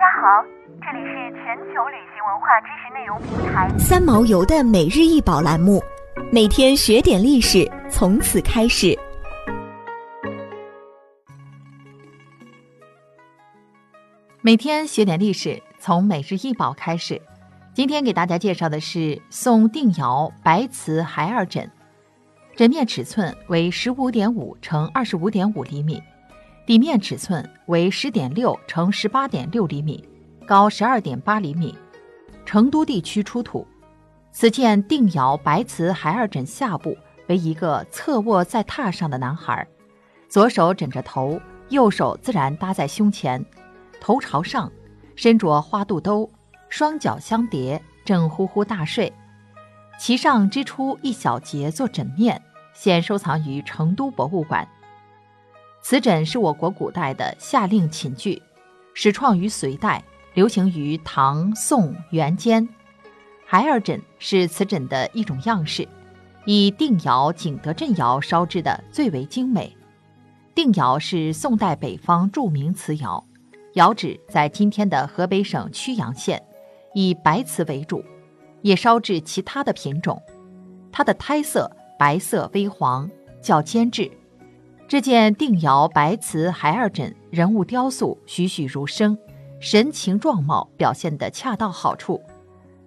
大家好，这里是全球旅行文化知识内容平台三毛游的每日一宝栏目，每天学点历史，从此开始。每天学点历史，从每日一宝开始。今天给大家介绍的是宋定窑白瓷孩儿枕，枕面尺寸为十五点五乘二十五点五厘米。底面尺寸为十点六乘十八点六厘米，高十二点八厘米，成都地区出土。此件定窑白瓷孩儿枕下部为一个侧卧在榻上的男孩，左手枕着头，右手自然搭在胸前，头朝上，身着花肚兜，双脚相叠，正呼呼大睡。其上织出一小节做枕面，现收藏于成都博物馆。此枕是我国古代的夏令寝具，始创于隋代，流行于唐宋元间。孩儿枕是此枕的一种样式，以定窑景德镇窑烧制的最为精美。定窑是宋代北方著名瓷窑，窑址在今天的河北省曲阳县，以白瓷为主，也烧制其他的品种。它的胎色白色微黄，较坚质。这件定窑白瓷孩儿枕人物雕塑栩栩如生，神情状貌表现得恰到好处。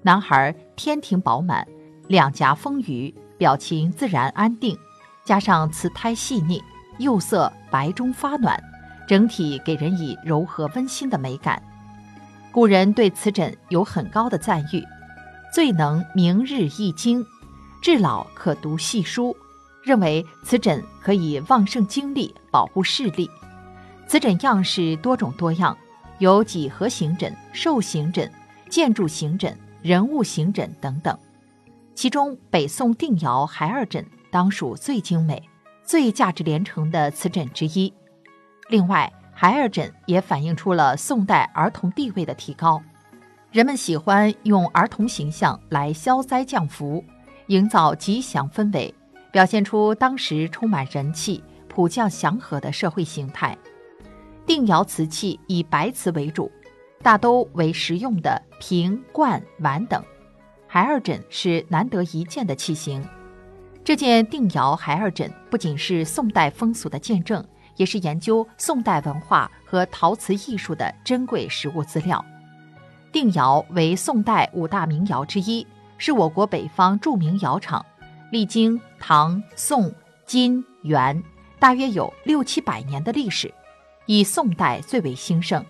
男孩天庭饱满，两颊丰腴，表情自然安定，加上瓷胎细腻，釉色白中发暖，整体给人以柔和温馨的美感。古人对此枕有很高的赞誉，最能明日易经，至老可读细书。认为此枕可以旺盛精力，保护视力。此枕样式多种多样，有几何形枕、兽形枕、建筑形枕、人物形枕等等。其中，北宋定窑孩儿枕当属最精美、最价值连城的瓷枕之一。另外，孩儿枕也反映出了宋代儿童地位的提高，人们喜欢用儿童形象来消灾降福，营造吉祥氛围。表现出当时充满人气、普降祥和的社会形态。定窑瓷器以白瓷为主，大都为实用的瓶、罐、碗等。孩儿枕是难得一见的器型。这件定窑孩儿枕不仅是宋代风俗的见证，也是研究宋代文化和陶瓷艺术的珍贵实物资料。定窑为宋代五大名窑之一，是我国北方著名窑厂。历经唐、宋、金、元，大约有六七百年的历史，以宋代最为兴盛。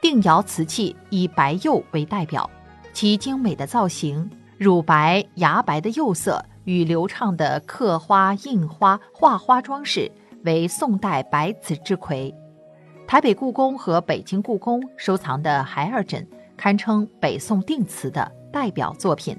定窑瓷器以白釉为代表，其精美的造型、乳白、牙白的釉色与流畅的刻花、印花、画花装饰，为宋代白瓷之魁。台北故宫和北京故宫收藏的孩儿枕，堪称北宋定瓷的代表作品。